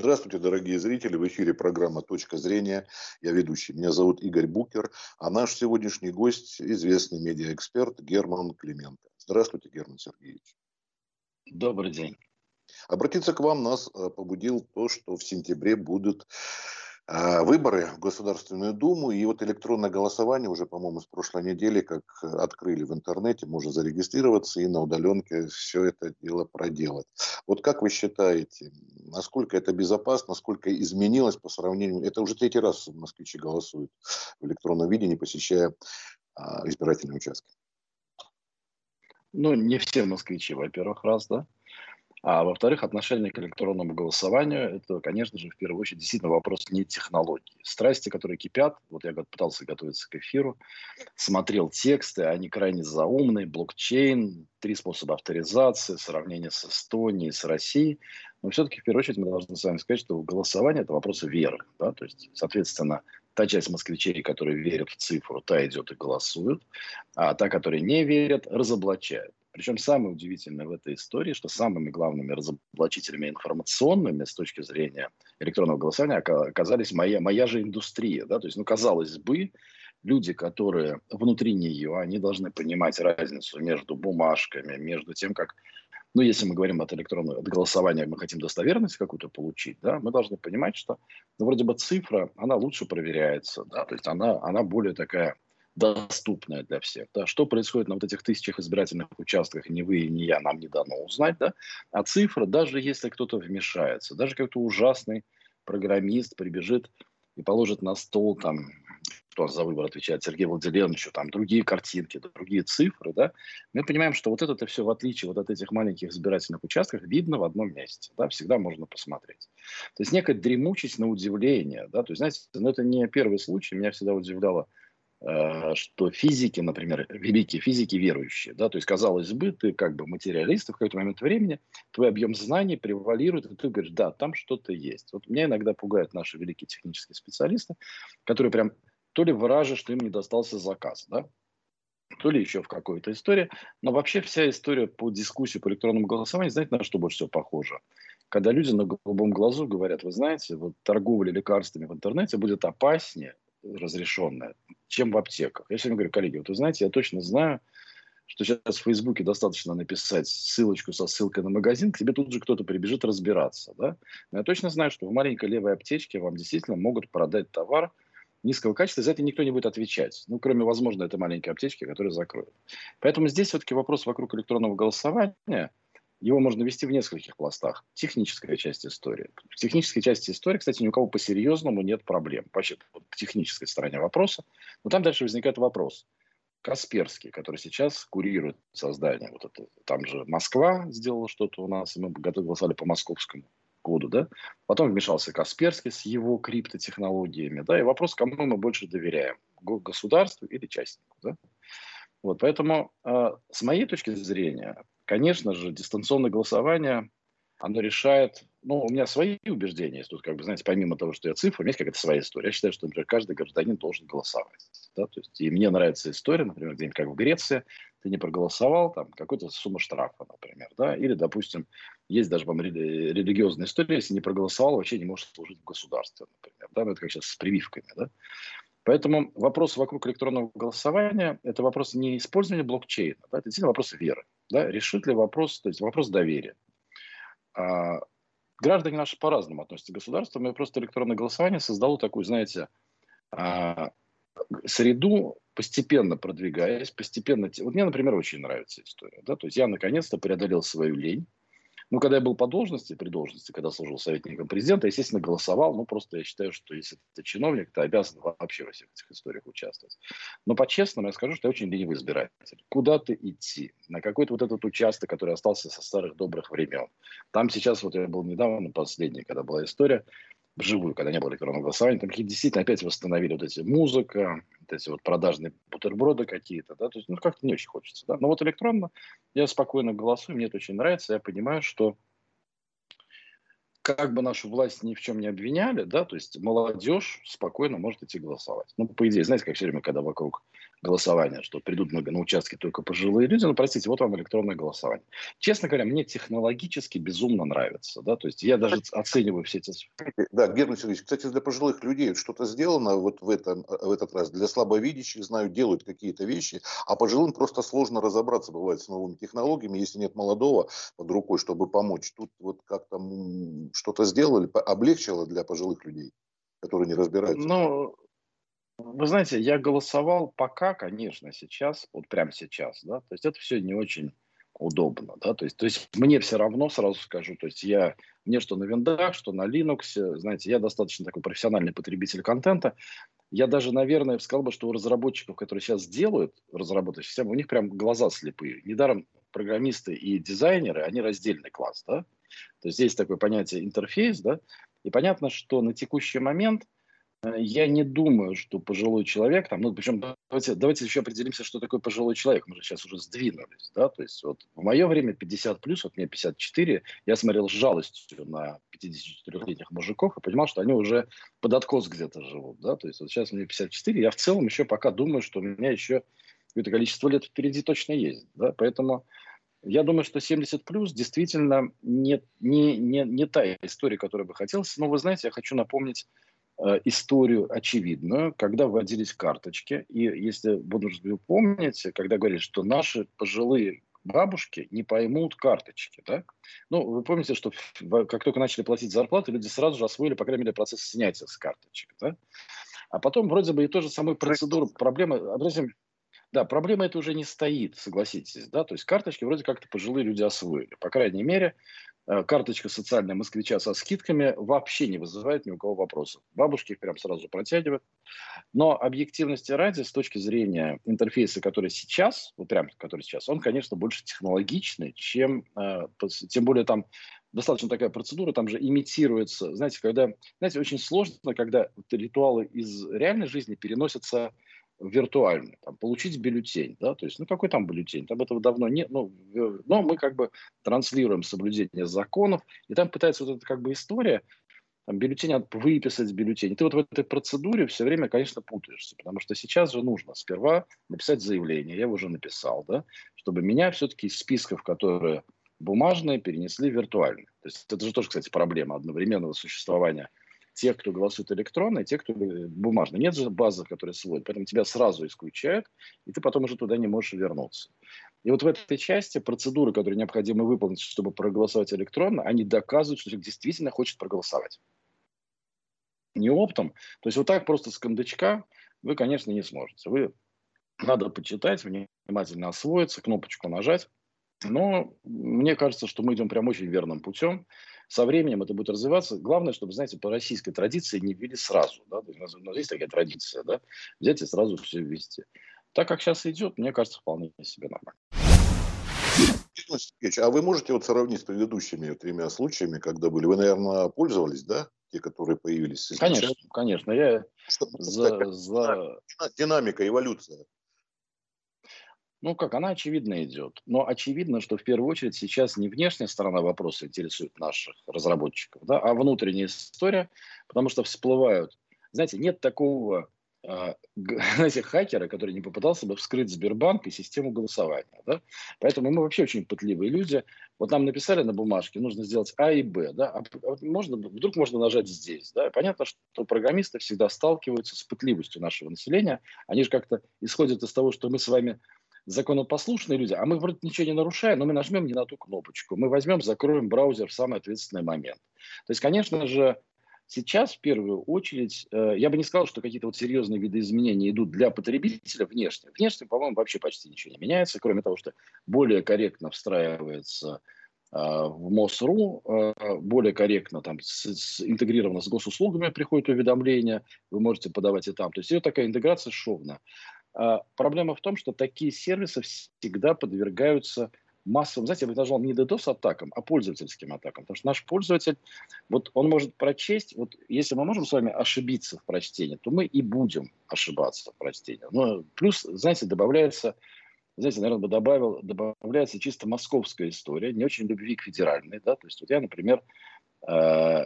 Здравствуйте, дорогие зрители. В эфире программа «Точка зрения». Я ведущий. Меня зовут Игорь Букер. А наш сегодняшний гость – известный медиаэксперт Герман Клименко. Здравствуйте, Герман Сергеевич. Добрый день. Обратиться к вам нас э, побудил то, что в сентябре будут выборы в Государственную Думу. И вот электронное голосование уже, по-моему, с прошлой недели, как открыли в интернете, можно зарегистрироваться и на удаленке все это дело проделать. Вот как вы считаете, насколько это безопасно, насколько изменилось по сравнению... Это уже третий раз москвичи голосуют в электронном виде, не посещая а, избирательные участки. Ну, не все москвичи, во-первых, раз, да. А во-вторых, отношение к электронному голосованию – это, конечно же, в первую очередь действительно вопрос не технологии. Страсти, которые кипят, вот я пытался готовиться к эфиру, смотрел тексты, они крайне заумные, блокчейн, три способа авторизации, сравнение с Эстонией, с Россией. Но все-таки, в первую очередь, мы должны с вами сказать, что голосование – это вопрос веры. Да? То есть, соответственно, та часть москвичей, которые верят в цифру, та идет и голосует, а та, которые не верят, разоблачают. Причем самое удивительное в этой истории, что самыми главными разоблачителями информационными с точки зрения электронного голосования оказались моя, моя же индустрия. Да? То есть, ну, казалось бы, люди, которые внутри нее, они должны понимать разницу между бумажками, между тем, как ну, если мы говорим от электронного от голосования, мы хотим достоверность какую-то получить, да, мы должны понимать, что, ну, вроде бы цифра, она лучше проверяется, да, то есть она, она более такая доступная для всех. Да? Что происходит на вот этих тысячах избирательных участках, ни вы, ни я, нам не дано узнать. Да? А цифры, даже если кто-то вмешается, даже какой-то ужасный программист прибежит и положит на стол там, кто за выбор отвечает, Сергей Владимирович, там другие картинки, другие цифры, да, мы понимаем, что вот это все, в отличие вот от этих маленьких избирательных участков, видно в одном месте, да, всегда можно посмотреть. То есть некая дремучесть на удивление, да, то есть, знаете, ну, это не первый случай, меня всегда удивляло что физики, например, великие физики верующие, да, то есть, казалось бы, ты как бы материалист, в какой-то момент времени твой объем знаний превалирует, и ты говоришь, да, там что-то есть. Вот меня иногда пугают наши великие технические специалисты, которые прям то ли выражают, что им не достался заказ, да, то ли еще в какой-то истории. Но вообще вся история по дискуссии по электронному голосованию, знаете, на что больше всего похоже? Когда люди на голубом глазу говорят, вы знаете, вот торговля лекарствами в интернете будет опаснее, разрешенная, чем в аптеках. Я сегодня говорю, коллеги, вот вы знаете, я точно знаю, что сейчас в Фейсбуке достаточно написать ссылочку со ссылкой на магазин, к тебе тут же кто-то прибежит разбираться. Да? Но я точно знаю, что в маленькой левой аптечке вам действительно могут продать товар низкого качества, за это никто не будет отвечать. Ну, кроме, возможно, этой маленькой аптечки, которая закроют. Поэтому здесь все-таки вопрос вокруг электронного голосования – его можно вести в нескольких пластах. Техническая часть истории. В технической части истории, кстати, ни у кого по-серьезному нет проблем. Вообще, к технической стороне вопроса. Но там дальше возникает вопрос. Касперский, который сейчас курирует создание. Вот это, там же Москва сделала что-то у нас, и мы голосовали по московскому коду, да. Потом вмешался Касперский с его криптотехнологиями, да. И вопрос, кому мы больше доверяем, государству или частнику, да. Вот, поэтому э, с моей точки зрения Конечно же, дистанционное голосование, оно решает, ну, у меня свои убеждения Тут, как бы, знаете, помимо того, что я цифра, у меня есть какая-то своя история. Я считаю, что, например, каждый гражданин должен голосовать. Да? То есть, и мне нравится история, например, где-нибудь как в Греции, ты не проголосовал, там, какой-то сумма штрафа, например, да, или, допустим, есть даже вам рели- религиозная история, если не проголосовал, вообще не можешь служить в государстве, например, да, ну, это как сейчас с прививками, да. Поэтому вопрос вокруг электронного голосования – это вопрос не использования блокчейна, да, это действительно вопрос веры. Да, решит ли вопрос, то есть вопрос доверия. А, граждане наши по-разному относятся к государству, и просто электронное голосование создало такую, знаете, а, среду, постепенно продвигаясь, постепенно... Вот мне, например, очень нравится история. Да? То есть я наконец-то преодолел свою лень, ну, когда я был по должности, при должности, когда служил советником президента, естественно, голосовал. Ну, просто я считаю, что если ты чиновник, ты обязан вообще во всех этих историях участвовать. Но по-честному я скажу, что я очень ленивый избиратель. Куда-то идти? На какой-то вот этот участок, который остался со старых добрых времен. Там сейчас, вот я был недавно, последний, когда была история, вживую, когда не было электронного голосования, там действительно опять восстановили вот эти музыка, вот эти вот продажные бутерброды какие-то, да, то есть, ну, как-то не очень хочется, да. Но вот электронно я спокойно голосую, мне это очень нравится, я понимаю, что как бы нашу власть ни в чем не обвиняли, да, то есть молодежь спокойно может идти голосовать. Ну, по идее, знаете, как все время, когда вокруг голосования, что придут на, на участки только пожилые люди, ну, простите, вот вам электронное голосование. Честно говоря, мне технологически безумно нравится, да, то есть я даже оцениваю все эти... Да, Герман Сергеевич, кстати, для пожилых людей что-то сделано вот в, этом, в этот раз. Для слабовидящих, знаю, делают какие-то вещи, а пожилым просто сложно разобраться, бывает, с новыми технологиями, если нет молодого под рукой, чтобы помочь. Тут вот как-то что-то сделали, облегчило для пожилых людей, которые не разбираются. Ну, вы знаете, я голосовал пока, конечно, сейчас, вот прямо сейчас, да, то есть это все не очень удобно, да, то есть, то есть мне все равно, сразу скажу, то есть я, мне что на виндах, что на Linux, знаете, я достаточно такой профессиональный потребитель контента, я даже, наверное, сказал бы, что у разработчиков, которые сейчас делают разработку системы, у них прям глаза слепые. Недаром программисты и дизайнеры, они раздельный класс, да, то есть здесь такое понятие интерфейс, да, и понятно, что на текущий момент – Э, я не думаю, что пожилой человек, там, ну, причем давайте, давайте еще определимся, что такое пожилой человек. Мы же сейчас уже сдвинулись, да, то есть вот в мое время 50 плюс, вот мне 54, я смотрел с жалостью на 54-летних мужиков и понимал, что они уже под откос где-то живут, да, то есть вот сейчас мне 54, я в целом еще пока думаю, что у меня еще какое-то количество лет впереди точно есть, да, поэтому я думаю, что 70 плюс действительно не, не, не, не та история, которая бы хотелось, но вы знаете, я хочу напомнить Э, историю очевидную, когда вводились карточки. И если буду помнить, когда говорили, что наши пожилые бабушки не поймут карточки. Да? Ну, вы помните, что как только начали платить зарплату, люди сразу же освоили, по крайней мере, процесс снятия с карточек. Да? А потом вроде бы и тоже самой процедуру, проблемы, образим, да, проблема это уже не стоит, согласитесь, да, то есть карточки вроде как-то пожилые люди освоили. По крайней мере, Э, карточка социальная москвича со скидками вообще не вызывает ни у кого вопросов. Бабушки их прям сразу протягивают. Но объективности ради, с точки зрения интерфейса, который сейчас, вот прям который сейчас, он, конечно, больше технологичный, чем, э, тем более там достаточно такая процедура, там же имитируется, знаете, когда, знаете, очень сложно, когда ритуалы из реальной жизни переносятся виртуальный, там, получить бюллетень, да, то есть, ну, какой там бюллетень, там этого давно нет, ну, но мы как бы транслируем соблюдение законов, и там пытается вот эта как бы история, там, бюллетень выписать бюллетень. Ты вот в этой процедуре все время, конечно, путаешься, потому что сейчас же нужно сперва написать заявление, я его уже написал, да, чтобы меня все-таки из списков, которые бумажные, перенесли в виртуальные. То есть это же тоже, кстати, проблема одновременного существования тех, кто голосует электронно, и тех, кто бумажно. Нет же базы, которые сводят, поэтому тебя сразу исключают, и ты потом уже туда не можешь вернуться. И вот в этой части процедуры, которые необходимо выполнить, чтобы проголосовать электронно, они доказывают, что человек действительно хочет проголосовать. Не оптом. То есть вот так просто с кондачка вы, конечно, не сможете. Вы надо почитать, внимательно освоиться, кнопочку нажать. Но мне кажется, что мы идем прям очень верным путем со временем это будет развиваться. Главное, чтобы, знаете, по российской традиции не ввели сразу. Да? У, нас, у нас есть такая традиция, да? взять и сразу все ввести. Так как сейчас идет, мне кажется, вполне себе нормально. А вы можете вот сравнить с предыдущими тремя случаями, когда были? Вы, наверное, пользовались, да? Те, которые появились? Конечно, конечно. Я за, за... Динамика, эволюция. Ну как, она очевидно идет. Но очевидно, что в первую очередь сейчас не внешняя сторона вопроса интересует наших разработчиков, да, а внутренняя история, потому что всплывают. Знаете, нет такого э, знаете, хакера, который не попытался бы вскрыть Сбербанк и систему голосования. Да? Поэтому мы вообще очень пытливые люди. Вот нам написали на бумажке, нужно сделать А и Б. Да? А можно, вдруг можно нажать здесь. Да? Понятно, что программисты всегда сталкиваются с пытливостью нашего населения. Они же как-то исходят из того, что мы с вами законопослушные люди, а мы вроде ничего не нарушаем, но мы нажмем не на ту кнопочку. Мы возьмем, закроем браузер в самый ответственный момент. То есть, конечно же, сейчас в первую очередь, э, я бы не сказал, что какие-то вот серьезные виды изменений идут для потребителя внешне. Внешне, по-моему, вообще почти ничего не меняется, кроме того, что более корректно встраивается э, в МОСРУ, э, более корректно там с, с, интегрировано с госуслугами приходит уведомление, вы можете подавать и там. То есть идет такая интеграция шовная. А, проблема в том, что такие сервисы всегда подвергаются массовым, знаете, я бы назвал не DDoS-атакам, а пользовательским атакам. Потому что наш пользователь, вот он может прочесть, вот если мы можем с вами ошибиться в прочтении, то мы и будем ошибаться в прочтении. Но плюс, знаете, добавляется, знаете, наверное, бы добавил, добавляется чисто московская история, не очень любви к федеральной, да, то есть вот я, например, э,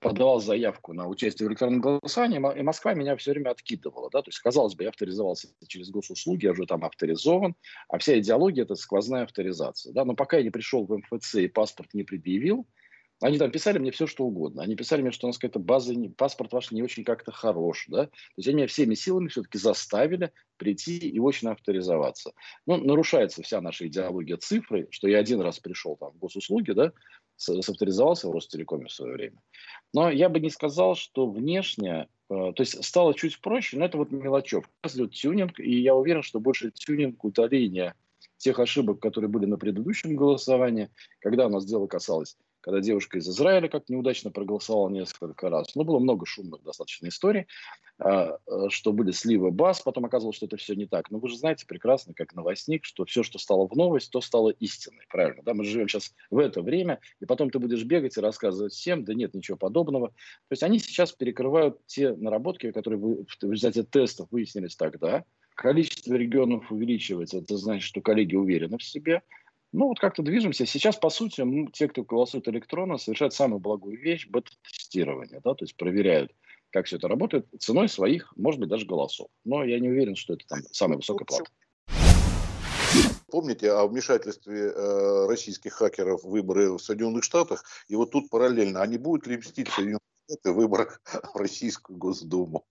подавал заявку на участие в электронном голосовании, и Москва меня все время откидывала. Да? То есть, казалось бы, я авторизовался через госуслуги, я уже там авторизован, а вся идеология – это сквозная авторизация. Да? Но пока я не пришел в МФЦ и паспорт не предъявил, они там писали мне все, что угодно. Они писали мне, что у нас какая-то база, паспорт ваш не очень как-то хорош. Да? То есть они меня всеми силами все-таки заставили прийти и очно авторизоваться. Ну, нарушается вся наша идеология цифры, что я один раз пришел там в госуслуги, да, авторизовался в Ростелекоме в свое время. Но я бы не сказал, что внешне, э, то есть стало чуть проще, но это вот мелочев. Идет тюнинг, и я уверен, что больше тюнинг удаления тех ошибок, которые были на предыдущем голосовании, когда у нас дело касалось когда девушка из Израиля как неудачно проголосовала несколько раз. Ну, было много шумных достаточно историй, а, э, что были сливы баз, потом оказалось, что это все не так. Но вы же знаете прекрасно, как новостник, что все, что стало в новость, то стало истиной, правильно? Да? Мы живем сейчас в это время, и потом ты будешь бегать и рассказывать всем, да нет, ничего подобного. То есть они сейчас перекрывают те наработки, которые в результате тестов выяснились тогда, количество регионов увеличивается, это значит, что коллеги уверены в себе, ну, вот как-то движемся. Сейчас, по сути, ну, те, кто голосует электронно, совершают самую благую вещь – бета-тестирование. Да? То есть проверяют, как все это работает, ценой своих, может быть, даже голосов. Но я не уверен, что это там самая высокая плата. Помните о вмешательстве э, российских хакеров в выборы в Соединенных Штатах? И вот тут параллельно, а не будет ли мстить Соединенные Штаты в выборах в Российскую Госдуму?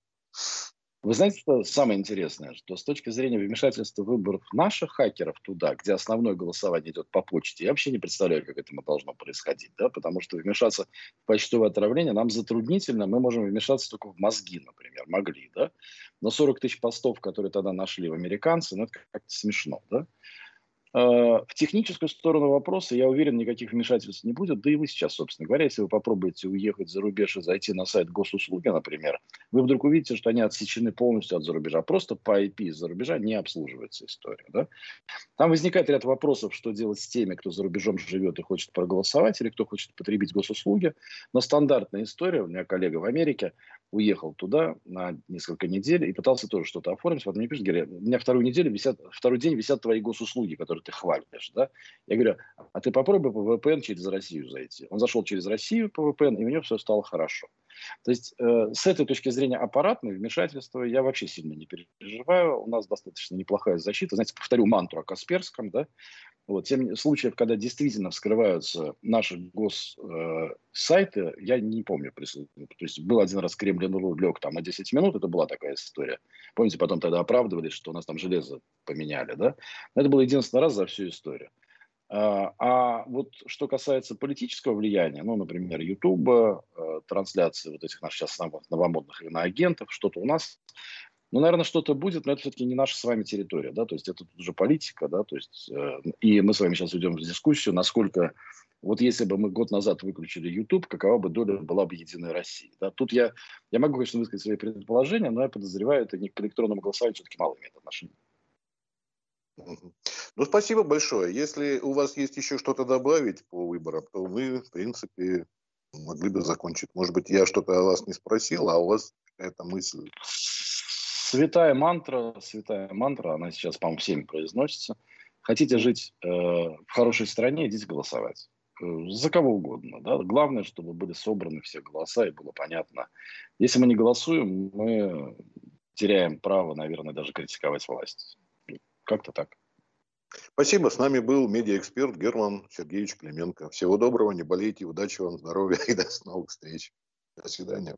Вы знаете, что самое интересное, что с точки зрения вмешательства выборов наших хакеров туда, где основное голосование идет по почте, я вообще не представляю, как это должно происходить, да, потому что вмешаться в почтовое отравление нам затруднительно, мы можем вмешаться только в мозги, например, могли, да, но 40 тысяч постов, которые тогда нашли в американцы, ну, это как-то смешно, да, в техническую сторону вопроса, я уверен, никаких вмешательств не будет. Да и вы сейчас, собственно говоря, если вы попробуете уехать за рубеж и зайти на сайт госуслуги, например, вы вдруг увидите, что они отсечены полностью от зарубежа. Просто по IP из-за рубежа не обслуживается история. Да? Там возникает ряд вопросов, что делать с теми, кто за рубежом живет и хочет проголосовать, или кто хочет потребить госуслуги. Но стандартная история, у меня коллега в Америке уехал туда на несколько недель и пытался тоже что-то оформить. Вот мне пишут, говорят, у меня вторую неделю висят, второй день висят твои госуслуги, которые ты хвалишь, да? Я говорю, а ты попробуй по VPN через Россию зайти. Он зашел через Россию по VPN, и у него все стало хорошо. То есть э, с этой точки зрения аппаратной вмешательства я вообще сильно не переживаю. У нас достаточно неплохая защита. Знаете, повторю мантру о Касперском, да? Вот, тем случаев, когда действительно вскрываются наши госсайты, э, я не помню. То есть был один раз Кремлин лег там на 10 минут, это была такая история. Помните, потом тогда оправдывались, что у нас там железо поменяли, да? Но это был единственный раз за всю историю. А, а вот что касается политического влияния, ну, например, Ютуба, э, трансляции вот этих наших сейчас новомодных иноагентов, что-то у нас ну, наверное, что-то будет, но это все-таки не наша с вами территория, да, то есть это уже политика, да, то есть, э, и мы с вами сейчас уйдем в дискуссию, насколько, вот если бы мы год назад выключили YouTube, какова бы доля была бы Единой России, да, тут я, я могу, конечно, высказать свои предположения, но я подозреваю, это не к электронному голосованию все-таки мало имеет отношения. Ну, спасибо большое. Если у вас есть еще что-то добавить по выборам, то мы, в принципе, могли бы закончить. Может быть, я что-то о вас не спросил, а у вас какая-то мысль Святая мантра, святая мантра, она сейчас, по-моему, всеми произносится. Хотите жить э, в хорошей стране, идите голосовать. Э, за кого угодно. Да? Главное, чтобы были собраны все голоса и было понятно. Если мы не голосуем, мы теряем право, наверное, даже критиковать власть. Как-то так. Спасибо. С нами был медиаэксперт Герман Сергеевич Клименко. Всего доброго, не болейте, удачи вам, здоровья и до новых встреч. До свидания.